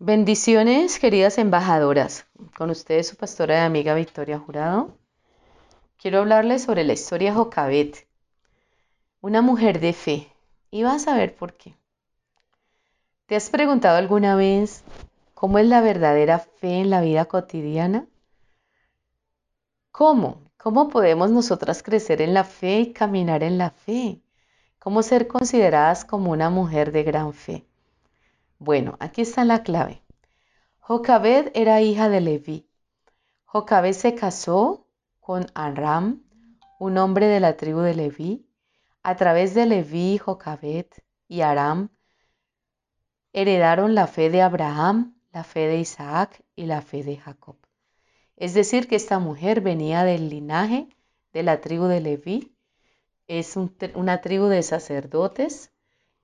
Bendiciones, queridas embajadoras. Con ustedes su pastora y amiga Victoria Jurado. Quiero hablarles sobre la historia de Jocabet, una mujer de fe. Y vas a ver por qué. ¿Te has preguntado alguna vez cómo es la verdadera fe en la vida cotidiana? ¿Cómo? ¿Cómo podemos nosotras crecer en la fe y caminar en la fe? ¿Cómo ser consideradas como una mujer de gran fe? Bueno, aquí está la clave. Jocabed era hija de Leví. Jocabed se casó con Aram, un hombre de la tribu de Leví. A través de Leví, Jocabed y Aram heredaron la fe de Abraham, la fe de Isaac y la fe de Jacob. Es decir, que esta mujer venía del linaje de la tribu de Leví, es una tribu de sacerdotes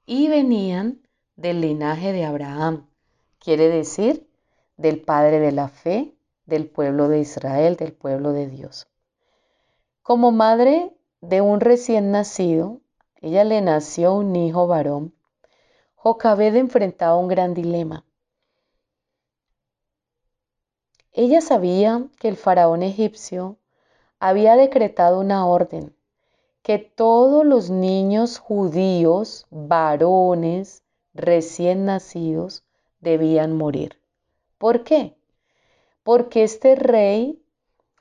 y venían del linaje de Abraham, quiere decir del padre de la fe, del pueblo de Israel, del pueblo de Dios. Como madre de un recién nacido, ella le nació un hijo varón. Jocabed enfrentaba un gran dilema. Ella sabía que el faraón egipcio había decretado una orden que todos los niños judíos, varones, recién nacidos debían morir. ¿Por qué? Porque este rey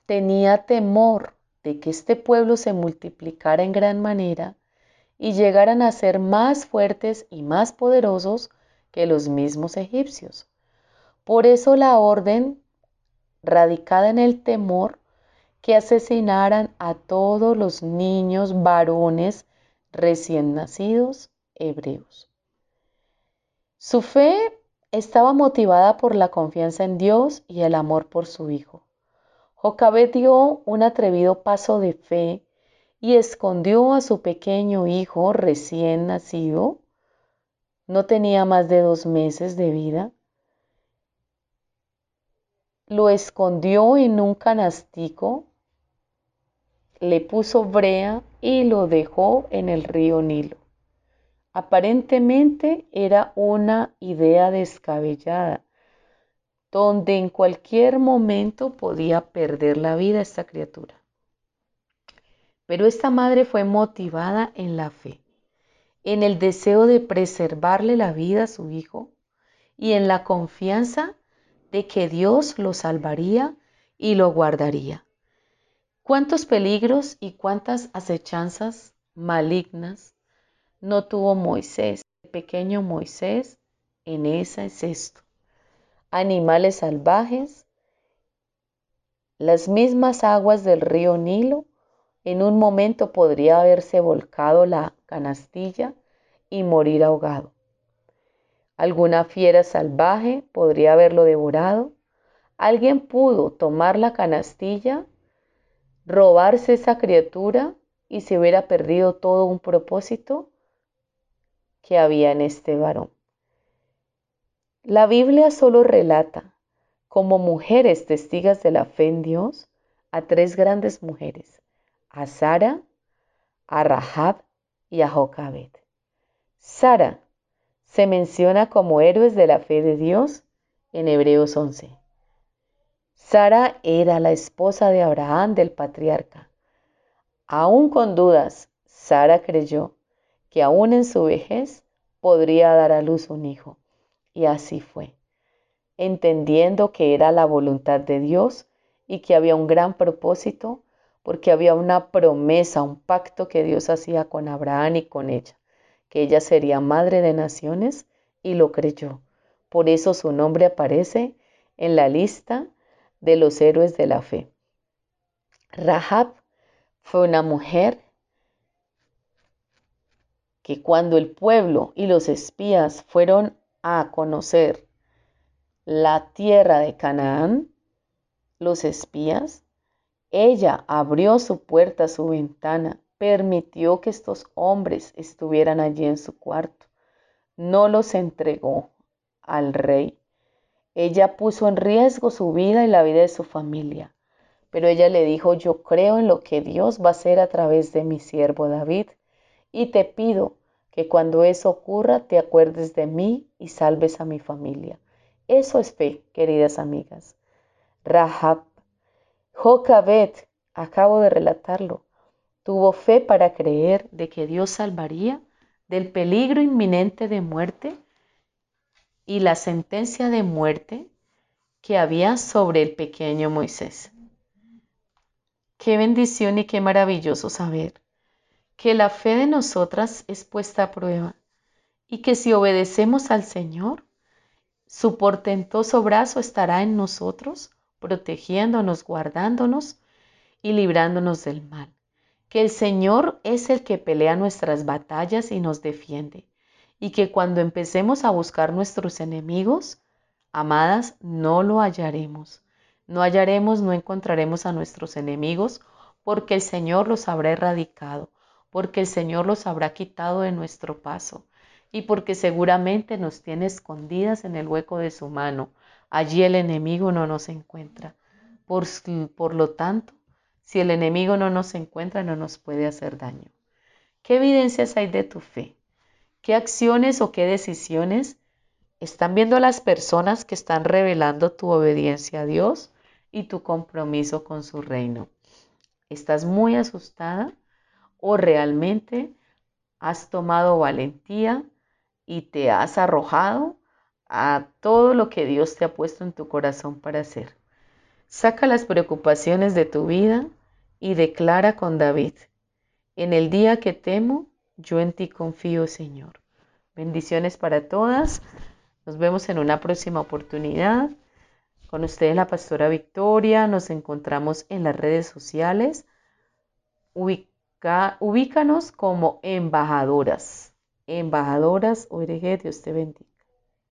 tenía temor de que este pueblo se multiplicara en gran manera y llegaran a ser más fuertes y más poderosos que los mismos egipcios. Por eso la orden, radicada en el temor, que asesinaran a todos los niños varones recién nacidos hebreos. Su fe estaba motivada por la confianza en Dios y el amor por su hijo. Jocabet dio un atrevido paso de fe y escondió a su pequeño hijo recién nacido. No tenía más de dos meses de vida. Lo escondió en un canastico, le puso brea y lo dejó en el río Nilo. Aparentemente era una idea descabellada, donde en cualquier momento podía perder la vida esta criatura. Pero esta madre fue motivada en la fe, en el deseo de preservarle la vida a su hijo y en la confianza de que Dios lo salvaría y lo guardaría. ¿Cuántos peligros y cuántas acechanzas malignas no tuvo Moisés, el pequeño Moisés, en ese cesto. Animales salvajes, las mismas aguas del río Nilo, en un momento podría haberse volcado la canastilla y morir ahogado. Alguna fiera salvaje podría haberlo devorado. Alguien pudo tomar la canastilla, robarse esa criatura y se hubiera perdido todo un propósito que había en este varón. La Biblia solo relata como mujeres testigas de la fe en Dios a tres grandes mujeres, a Sara, a Rahab y a Jocabed. Sara se menciona como héroes de la fe de Dios en Hebreos 11. Sara era la esposa de Abraham del patriarca. Aún con dudas, Sara creyó que aún en su vejez podría dar a luz un hijo. Y así fue, entendiendo que era la voluntad de Dios y que había un gran propósito, porque había una promesa, un pacto que Dios hacía con Abraham y con ella, que ella sería madre de naciones y lo creyó. Por eso su nombre aparece en la lista de los héroes de la fe. Rahab fue una mujer que cuando el pueblo y los espías fueron a conocer la tierra de Canaán, los espías, Ella abrió su puerta, su ventana, permitió que estos hombres estuvieran allí en su cuarto. No los entregó al rey. Ella puso en riesgo su vida y la vida de su familia. Pero ella le dijo, yo creo en lo que Dios va a hacer a través de mi siervo David y te pido que cuando eso ocurra te acuerdes de mí y salves a mi familia. Eso es fe, queridas amigas. Rahab, Jocabet, acabo de relatarlo, tuvo fe para creer de que Dios salvaría del peligro inminente de muerte y la sentencia de muerte que había sobre el pequeño Moisés. Qué bendición y qué maravilloso saber que la fe de nosotras es puesta a prueba y que si obedecemos al Señor, su portentoso brazo estará en nosotros, protegiéndonos, guardándonos y librándonos del mal. Que el Señor es el que pelea nuestras batallas y nos defiende. Y que cuando empecemos a buscar nuestros enemigos, amadas, no lo hallaremos no hallaremos, no encontraremos a nuestros enemigos, porque el Señor los habrá erradicado, porque el Señor los habrá quitado de nuestro paso, y porque seguramente nos tiene escondidas en el hueco de su mano. Allí el enemigo no nos encuentra. Por, por lo tanto, si el enemigo no nos encuentra, no nos puede hacer daño. ¿Qué evidencias hay de tu fe? ¿Qué acciones o qué decisiones están viendo las personas que están revelando tu obediencia a Dios? y tu compromiso con su reino. ¿Estás muy asustada o realmente has tomado valentía y te has arrojado a todo lo que Dios te ha puesto en tu corazón para hacer? Saca las preocupaciones de tu vida y declara con David, en el día que temo, yo en ti confío, Señor. Bendiciones para todas. Nos vemos en una próxima oportunidad. Con ustedes la pastora Victoria, nos encontramos en las redes sociales. Ubícanos como embajadoras. Embajadoras ORG, Dios te bendiga.